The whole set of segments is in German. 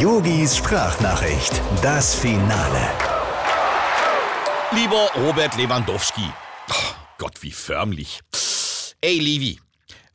Yogis Sprachnachricht, das Finale. Lieber Robert Lewandowski. Oh Gott, wie förmlich. Ey, Levi,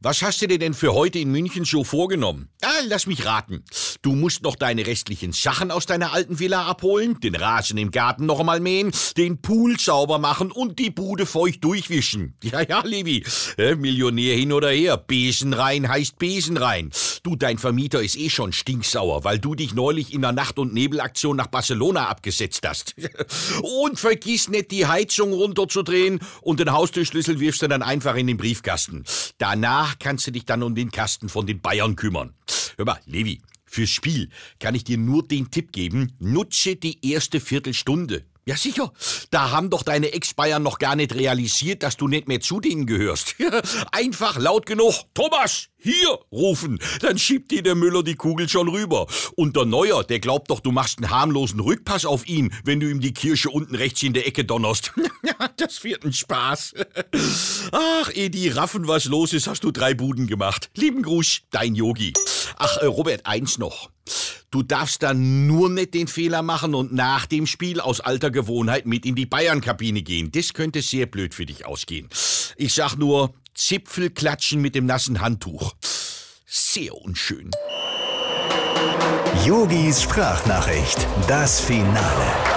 was hast du dir denn für heute in München so vorgenommen? Ah, lass mich raten. Du musst noch deine restlichen Sachen aus deiner alten Villa abholen, den Rasen im Garten noch einmal mähen, den Pool sauber machen und die Bude feucht durchwischen. Ja, ja, Levi. Millionär hin oder her. Besen rein heißt Besen rein. Du, dein Vermieter ist eh schon stinksauer, weil du dich neulich in der Nacht- und Nebelaktion nach Barcelona abgesetzt hast. und vergiss nicht, die Heizung runterzudrehen und den Haustürschlüssel wirfst du dann einfach in den Briefkasten. Danach kannst du dich dann um den Kasten von den Bayern kümmern. Hör mal, Levi, fürs Spiel kann ich dir nur den Tipp geben, nutze die erste Viertelstunde. Ja, sicher. Da haben doch deine Ex-Bayern noch gar nicht realisiert, dass du nicht mehr zu denen gehörst. Einfach laut genug, Thomas, hier rufen. Dann schiebt dir der Müller die Kugel schon rüber. Und der Neuer, der glaubt doch, du machst einen harmlosen Rückpass auf ihn, wenn du ihm die Kirsche unten rechts in der Ecke donnerst. das wird ein Spaß. Ach, eh die raffen, was los ist, hast du drei Buden gemacht. Lieben Gruß, dein Yogi. Ach, äh, Robert, eins noch. Du darfst dann nur nicht den Fehler machen und nach dem Spiel aus alter Gewohnheit mit in die Bayern-Kabine gehen. Das könnte sehr blöd für dich ausgehen. Ich sag nur, Zipfel klatschen mit dem nassen Handtuch. Sehr unschön. Yogis Sprachnachricht, das Finale.